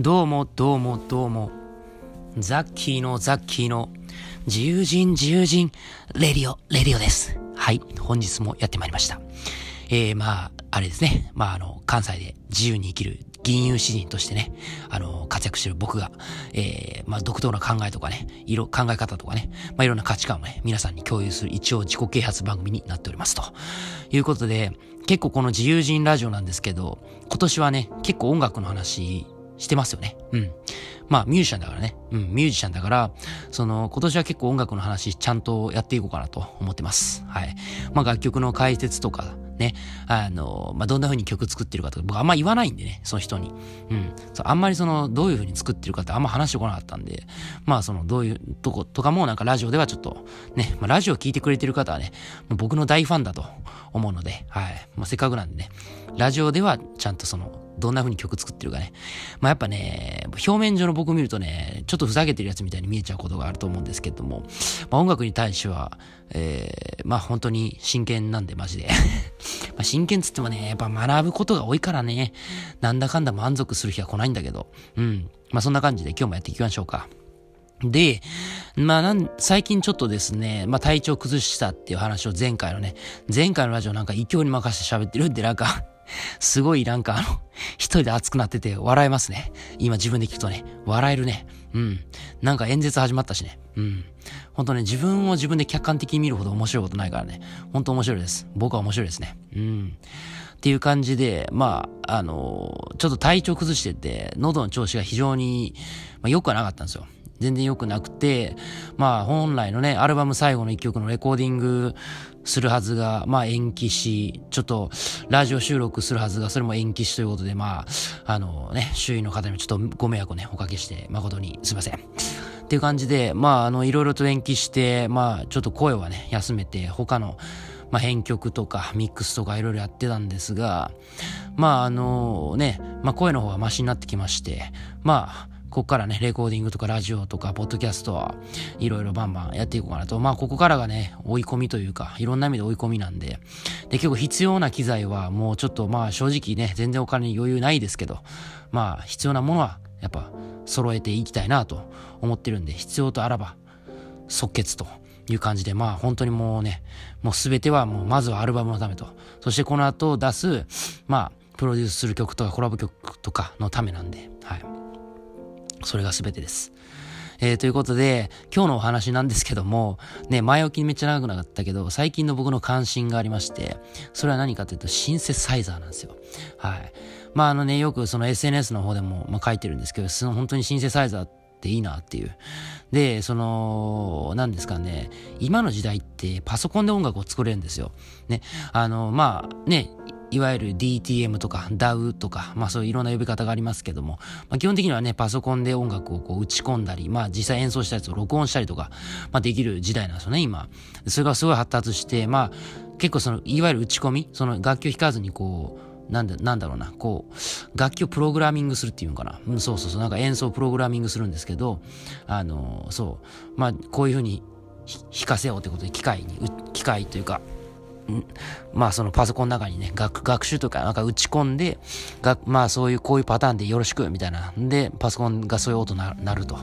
どうもどうもどうも。ザッキーのザッキーの自由人自由人レディオ、レディオです。はい。本日もやってまいりました。えー、まあ、あれですね。まあ、あの、関西で自由に生きる銀融詩人としてね、あの、活躍してる僕が、えー、まあ、独特な考えとかね、いろ、考え方とかね、まあ、いろんな価値観をね、皆さんに共有する一応自己啓発番組になっております。ということで、結構この自由人ラジオなんですけど、今年はね、結構音楽の話してますよね。うん。まあ、ミュージシャンだからね。うん、ミュージシャンだから、その、今年は結構音楽の話ちゃんとやっていこうかなと思ってます。はい。まあ、楽曲の解説とか、ね、あの、まあ、どんな風に曲作ってるかとか、僕あんま言わないんでね、その人に。うん。そうあんまりその、どういう風に作ってるかってあんま話してこなかったんで、まあ、その、どういうとことかもなんかラジオではちょっと、ね、まあ、ラジオ聞いてくれてる方はね、僕の大ファンだと思うので、はい。まあ、せっかくなんでね、ラジオではちゃんとその、どんな風に曲作ってるかね。まあやっぱね、表面上の僕見るとね、ちょっとふざけてるやつみたいに見えちゃうことがあると思うんですけども、まあ音楽に対しては、えー、まあ本当に真剣なんでマジで。ま真剣つってもね、やっぱ学ぶことが多いからね、なんだかんだ満足する日は来ないんだけど、うん。まあそんな感じで今日もやっていきましょうか。で、まあなん、最近ちょっとですね、まあ体調崩したっていう話を前回のね、前回のラジオなんか勢いに任せて喋ってるんでなんか、すごいなんかあの、一人で熱くなってて笑えますね。今自分で聞くとね、笑えるね。うん。なんか演説始まったしね。うん。ほんとね、自分を自分で客観的に見るほど面白いことないからね。ほんと面白いです。僕は面白いですね。うん。っていう感じで、まあ、あのちょっと体調崩してて、喉の調子が非常に、まあ、良くはなかったんですよ。全然良くなくて、まあ本来のね、アルバム最後の一曲のレコーディングするはずが、まあ延期し、ちょっとラジオ収録するはずが、それも延期しということで、まあ、あのね、周囲の方にもちょっとご迷惑をね、おかけして、誠にすいません。っていう感じで、まああの、いろいろと延期して、まあちょっと声はね、休めて、他の、まあ、編曲とかミックスとかいろいろやってたんですが、まああのね、まあ声の方がマシになってきまして、まあ、ここからね、レコーディングとかラジオとか、ポッドキャストはいろいろバンバンやっていこうかなと。まあ、ここからがね、追い込みというか、いろんな意味で追い込みなんで。で、結構必要な機材はもうちょっとまあ正直ね、全然お金に余裕ないですけど、まあ、必要なものはやっぱ揃えていきたいなと思ってるんで、必要とあらば即決と。いう感じで、まあ本当にもうね、もうすべてはもうまずはアルバムのためと。そしてこの後出す、まあ、プロデュースする曲とかコラボ曲とかのためなんで、はい。それが全てです。えー、ということで、今日のお話なんですけども、ね、前置きめっちゃ長くなかったけど、最近の僕の関心がありまして、それは何かというと、シンセサイザーなんですよ。はい。まああのね、よくその SNS の方でも、まあ、書いてるんですけど、その本当にシンセサイザーっていいなっていう。で、その、何ですかね、今の時代ってパソコンで音楽を作れるんですよ。ね、あの、まあね、いわゆる DTM とか DAW とか、まあそういういろんな呼び方がありますけども、まあ、基本的にはね、パソコンで音楽をこう打ち込んだり、まあ実際演奏したやつを録音したりとか、まあできる時代なんですよね、今。それがすごい発達して、まあ結構その、いわゆる打ち込み、その楽器を弾かずにこう、なんだ、なんだろうな、こう、楽器をプログラミングするっていうのかな。うん、そうそうそう、なんか演奏をプログラミングするんですけど、あの、そう、まあこういうふうに弾かせようってことで機械に、機械というか、まあそのパソコンの中にね、学、学習とかなんか打ち込んで、がまあそういうこういうパターンでよろしくみたいな。で、パソコンがそういう音ななると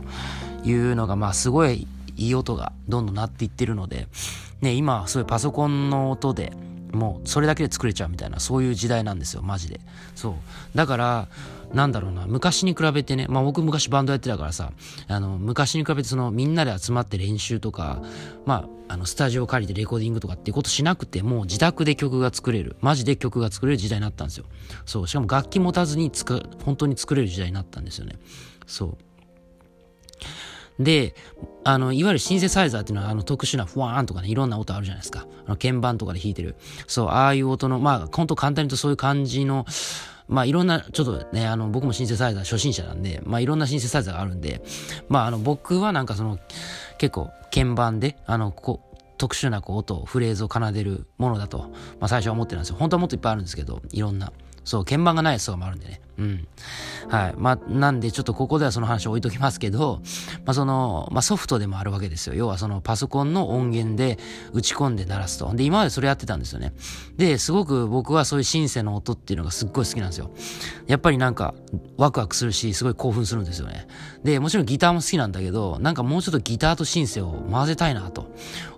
いうのがまあすごいいい音がどんどん鳴っていってるので、ね、今そういうパソコンの音でもうそれだけで作れちゃうみたいな、そういう時代なんですよ、マジで。そう。だから、なんだろうな、昔に比べてね、まあ僕昔バンドやってたからさ、あの、昔に比べてそのみんなで集まって練習とか、まあ、あの、スタジオ借りてレコーディングとかっていうことしなくて、も自宅で曲が作れる。マジで曲が作れる時代になったんですよ。そう。しかも楽器持たずにつく、本当に作れる時代になったんですよね。そう。で、あの、いわゆるシンセサイザーっていうのは、あの、特殊なフワーンとかね、いろんな音あるじゃないですか。あの、鍵盤とかで弾いてる。そう、ああいう音の、まあ、本当簡単に言うとそういう感じの、まあいろんな、ちょっとね、あの、僕もシンセサイザー初心者なんで、まあいろんなシンセサイザーがあるんで、まああの、僕はなんかその、結構鍵盤で、あの、こう、特殊なこう音、フレーズを奏でるものだと、まあ最初は思ってるんですよ。本当はもっといっぱいあるんですけど、いろんな。そう、鍵盤がないやつとかもあるんでね。うん。はい。まあ、なんでちょっとここではその話を置いときますけど、まあその、まあソフトでもあるわけですよ。要はそのパソコンの音源で打ち込んで鳴らすと。で、今までそれやってたんですよね。で、すごく僕はそういうシンセの音っていうのがすっごい好きなんですよ。やっぱりなんかワクワクするし、すごい興奮するんですよね。で、もちろんギターも好きなんだけど、なんかもうちょっとギターとシンセを混ぜたいなと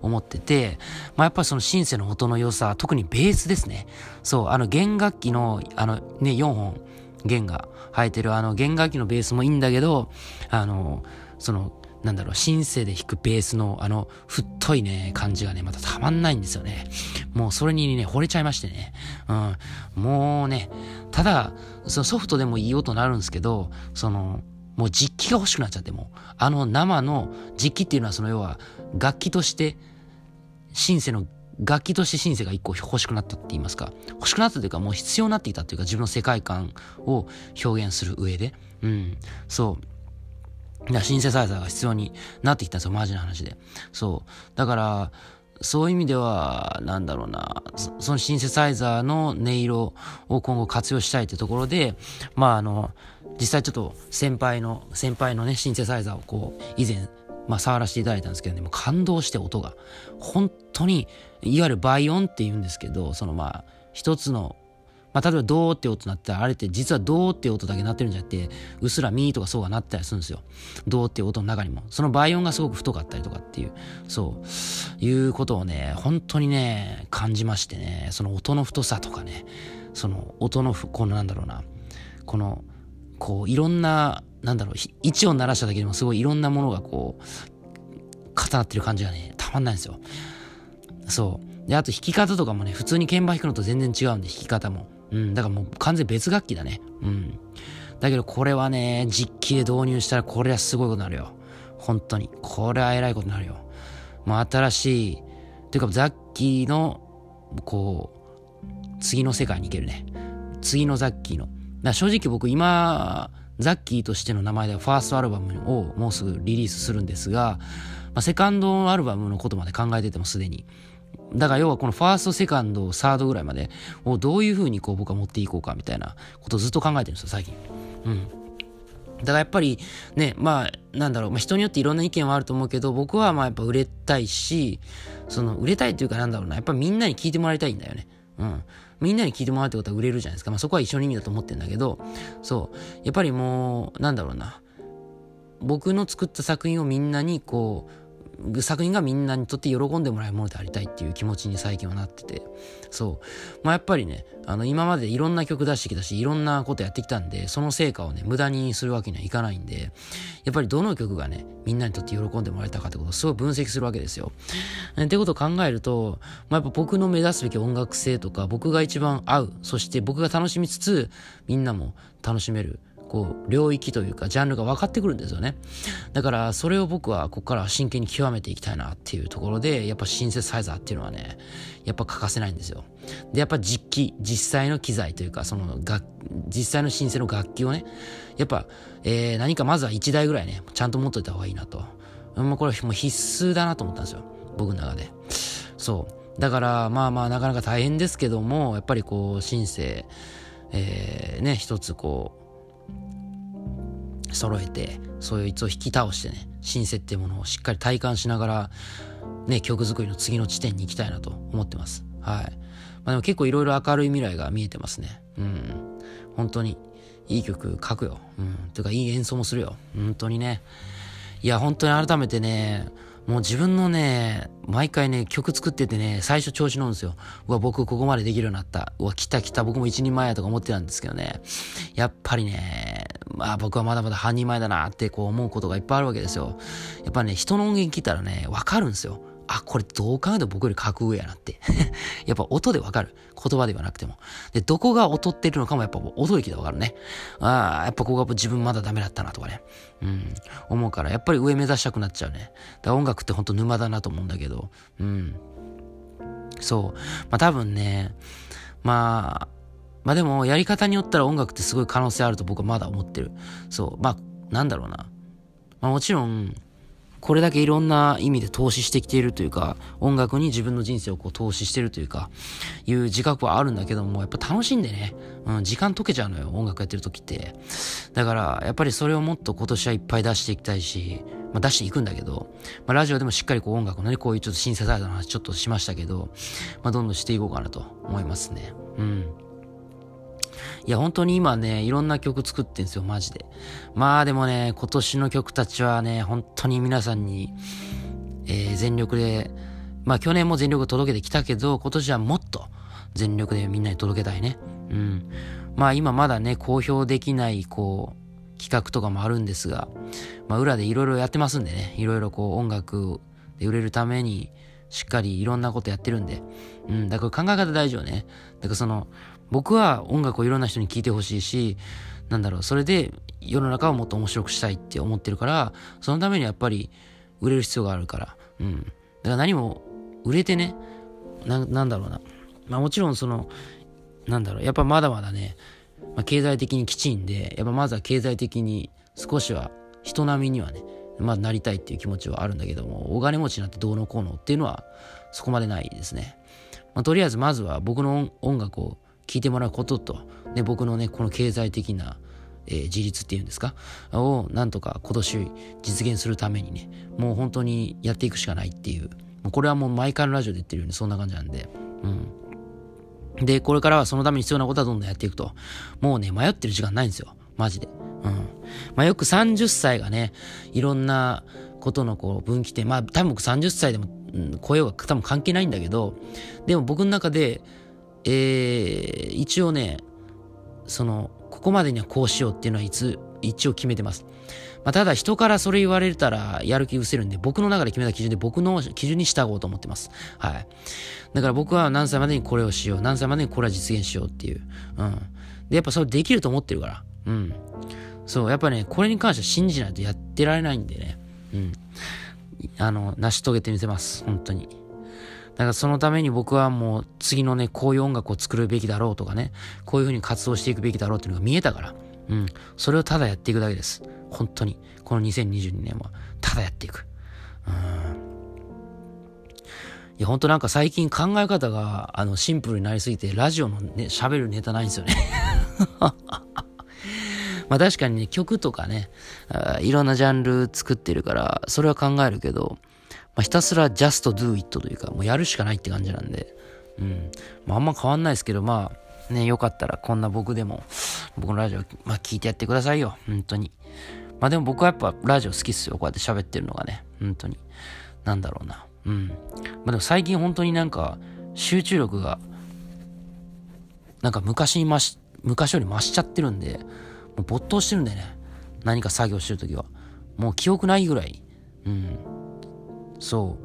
思ってて、まあやっぱりそのシンセの音の良さ、特にベースですね。そう、あの弦楽器の、あのね、4本、弦が生えてるあの弦楽器のベースもいいんだけど、あの、その、なんだろう、シンセで弾くベースのあの太いね、感じがね、またたまんないんですよね。もうそれにね、惚れちゃいましてね。うん。もうね、ただ、そのソフトでもいい音なるんですけど、その、もう実機が欲しくなっちゃってもう、あの生の実機っていうのはその要は楽器として、シンセの楽器としてシンセが一個欲しくなったって言いますか、欲しくなったというかもう必要になっていたというか自分の世界観を表現する上で、うん、そう。シンセサイザーが必要になってきたんですよ、マジな話で。そう。だから、そういう意味では、なんだろうな、そのシンセサイザーの音色を今後活用したいというところで、まああの、実際ちょっと先輩の、先輩のね、シンセサイザーをこう、以前まあ、触らせていただいたんですけどね、もう感動して音が。本当に、いわゆる倍音って言うんですけど、そのまあ、一つの、まあ、例えばドーって音鳴ったら、あれって実はドーって音だけ鳴ってるんじゃなくて、うっすらミーとかそうが鳴ったりするんですよ。ドーっていう音の中にも。その倍音がすごく太かったりとかっていう、そう、いうことをね、本当にね、感じましてね、その音の太さとかね、その音の、このなんだろうな、この、こう、いろんななんだろう、位置を鳴らしただけでもすごいいろんなものがこう、重なってる感じがね、たまんないんですよ。そう。で、あと弾き方とかもね、普通に鍵盤弾くのと全然違うんで、弾き方も。うん、だからもう完全別楽器だね。うん。だけどこれはね、実機で導入したらこれはすごいことになるよ。本当に。これは偉いことになるよ。もう新しい、というかザッキーの、こう、次の世界に行けるね。次のザッキーの。だ正直僕今、ザッキーとしての名前でファーストアルバムをもうすぐリリースするんですが、まあ、セカンドアルバムのことまで考えててもすでに。だから要はこのファースト、セカンド、サードぐらいまでをどういう風にこう僕は持っていこうかみたいなことをずっと考えてるんですよ、最近。うん。だからやっぱりね、まあ、なんだろう、まあ、人によっていろんな意見はあると思うけど、僕はまあやっぱ売れたいし、その売れたいっていうかなんだろうな、やっぱみんなに聞いてもらいたいんだよね。うん。みんなに聞いてもらうってことは売れるじゃないですか。まあそこは一緒の意味だと思ってんだけど、そう。やっぱりもう、なんだろうな。僕の作った作品をみんなにこう、作品がみんなにとって喜んでもらえるものでありたいっていう気持ちに最近はなってて、そう。まあやっぱりね、あの今までいろんな曲出してきたし、いろんなことやってきたんで、その成果をね、無駄にするわけにはいかないんで、やっぱりどの曲がね、みんなにとって喜んでもらえたかってことをすごい分析するわけですよ。ってことを考えると、まあやっぱ僕の目指すべき音楽性とか、僕が一番合う、そして僕が楽しみつつ、みんなも楽しめる。こう、領域というか、ジャンルが分かってくるんですよね。だから、それを僕は、ここから真剣に極めていきたいなっていうところで、やっぱシンセサイザーっていうのはね、やっぱ欠かせないんですよ。で、やっぱ実機、実際の機材というか、その楽、実際のシンセの楽器をね、やっぱ、えー、何かまずは1台ぐらいね、ちゃんと持っといた方がいいなと。もうこれもう必須だなと思ったんですよ。僕の中で。そう。だから、まあまあ、なかなか大変ですけども、やっぱりこう、シンセ、えー、ね、一つこう、揃えて、そいつを引き倒してね、シンセっていうものをしっかり体感しながら、ね、曲作りの次の地点に行きたいなと思ってます。はい。まあでも結構いろいろ明るい未来が見えてますね。うん。本当に、いい曲書くよ。うん。ていうか、いい演奏もするよ。本当にね。いや、本当に改めてね、もう自分のね、毎回ね、曲作っててね、最初調子乗るんですよ。うわ、僕ここまでできるようになった。うわ、来た来た、僕も一人前やとか思ってたんですけどね。やっぱりね、まあ僕はまだまだ半人前だなってこう思うことがいっぱいあるわけですよ。やっぱね、人の音源聞いたらね、わかるんですよ。あ、これどう考えても僕より格上やなって。やっぱ音でわかる。言葉ではなくても。で、どこが劣ってるのかもやっぱ音で聞いてわかるね。ああ、やっぱここが自分まだダメだったなとかね。うん。思うから、やっぱり上目指したくなっちゃうね。だから音楽ってほんと沼だなと思うんだけど。うん。そう。まあ多分ね、まあ、まあでも、やり方によったら音楽ってすごい可能性あると僕はまだ思ってる。そう。まあ、なんだろうな。まあもちろん、これだけいろんな意味で投資してきているというか、音楽に自分の人生をこう投資してるというか、いう自覚はあるんだけども、やっぱ楽しんでね、うん、時間解けちゃうのよ、音楽やってる時って。だから、やっぱりそれをもっと今年はいっぱい出していきたいし、まあ、出していくんだけど、まあ、ラジオでもしっかりこう音楽のね、こういうちょっとシンセサイザーの話ちょっとしましたけど、まあ、どんどんしていこうかなと思いますね。うん。いや、本当に今ね、いろんな曲作ってんすよ、マジで。まあでもね、今年の曲たちはね、本当に皆さんに、えー、全力で、まあ去年も全力届けてきたけど、今年はもっと全力でみんなに届けたいね。うん。まあ今まだね、公表できない、こう、企画とかもあるんですが、まあ裏でいろいろやってますんでね、いろいろこう音楽で売れるために、しっかりいろんなことやってるんで、うん、だから考え方大事よね。だからその、僕は音楽をいろんな人に聴いてほしいし、なんだろう、それで世の中をもっと面白くしたいって思ってるから、そのためにやっぱり売れる必要があるから、うん。だから何も売れてね、な、なんだろうな。まあもちろんその、なんだろう、やっぱまだまだね、まあ、経済的にきちいんで、やっぱまずは経済的に少しは人並みにはね、まあなりたいっていう気持ちはあるんだけども、お金持ちになってどうのこうのっていうのはそこまでないですね。まあ、とりあえずまずは僕の音楽を聞いてもらうことと、ね、僕のね、この経済的な、えー、自立っていうんですか？をなんとか今年実現するためにね、もう本当にやっていくしかないっていう、これはもう毎回のラジオで言ってるようにそんな感じなんで、うん。で、これからはそのために必要なことはどんどんやっていくと。もうね、迷ってる時間ないんですよ。マジで。うん。まあよく30歳がね、いろんなことのこう分岐点、まあ多分僕30歳でも、うん、声は多分関係ないんだけど、でも僕の中で、えー、一応ね、その、ここまでにはこうしようっていうのはいつ、一応決めてます。まあ、ただ人からそれ言われたらやる気失せるんで、僕の中で決めた基準で僕の基準に従おうと思ってます。はい。だから僕は何歳までにこれをしよう。何歳までにこれは実現しようっていう。うん。で、やっぱそれできると思ってるから。うん。そう、やっぱね、これに関しては信じないとやってられないんでね。うん。あの、成し遂げてみせます。本当に。だからそのために僕はもう次のね、こういう音楽を作るべきだろうとかね、こういう風に活動していくべきだろうっていうのが見えたから、うん。それをただやっていくだけです。本当に。この2022年は、ただやっていく。うん。いや、本当なんか最近考え方が、あの、シンプルになりすぎて、ラジオのね、喋るネタないんですよね。まあ確かにね、曲とかね、いろんなジャンル作ってるから、それは考えるけど、まあ、ひたすら just do it というか、もうやるしかないって感じなんで、うん。まあ、あんま変わんないですけど、まあ、ね、よかったらこんな僕でも、僕のラジオ、まあ、聞いてやってくださいよ。本当に。まあでも僕はやっぱラジオ好きっすよ。こうやって喋ってるのがね。本当に。なんだろうな。うん。まあでも最近本当になんか、集中力が、なんか昔に増し、昔より増しちゃってるんで、もう没頭してるんでね。何か作業してるときは。もう記憶ないぐらい。うん。そう。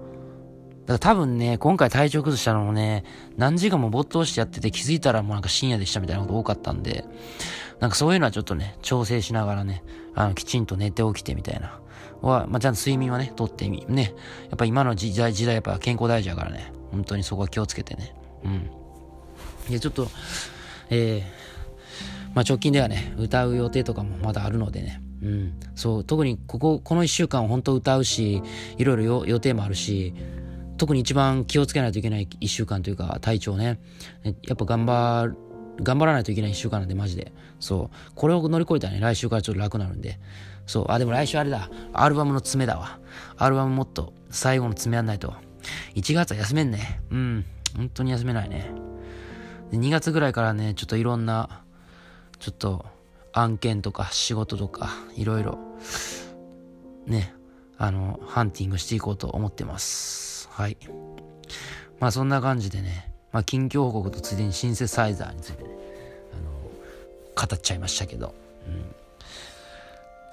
だから多分ね、今回体調崩したのもね、何時間も没頭してやってて気づいたらもうなんか深夜でしたみたいなこと多かったんで、なんかそういうのはちょっとね、調整しながらね、あの、きちんと寝て起きてみたいな。は、まあ、ちゃんと睡眠はね、とってみ、ね。やっぱ今の時代、時代やっぱ健康大事やからね。本当にそこは気をつけてね。うん。で、ちょっと、えー、まあ、直近ではね、歌う予定とかもまだあるのでね。うん。そう、特にここ、この一週間本当歌うし、いろいろ予定もあるし、特に一番気をつけないといけない一週間というか、体調ね。やっぱ頑張、頑張らないといけない一週間なんで、マジで。そう。これを乗り越えたらね、来週からちょっと楽になるんで。そう。あ、でも来週あれだ。アルバムの詰めだわ。アルバムもっと最後の詰めやんないと。1月は休めんね。うん。本当に休めないね。で2月ぐらいからね、ちょっといろんな、ちょっと、案件とか仕事とか、いろいろ、ね、あの、ハンティングしていこうと思ってます。はい。まあそんな感じでね、まあ近況報告とついでにシンセサイザーについてね、あの、語っちゃいましたけど、うん。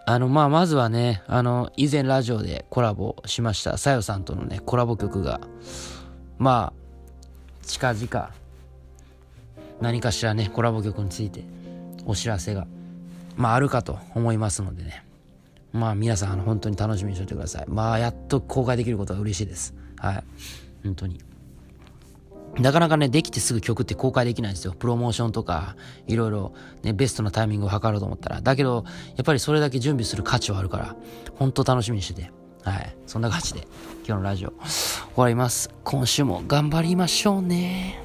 あの、まあまずはね、あの、以前ラジオでコラボしました、さよさんとのね、コラボ曲が、まあ、近々、何かしらね、コラボ曲についてお知らせがまああるかと思いますのでね。まあ皆さん本当に楽しみにしておいてください。まあやっと公開できることは嬉しいです。はい。本当に。なかなかね、できてすぐ曲って公開できないんですよ。プロモーションとか、いろいろね、ベストなタイミングを測ろうと思ったら。だけど、やっぱりそれだけ準備する価値はあるから、本当楽しみにしてて。はい。そんな感じで、今日のラジオ終わります。今週も頑張りましょうね。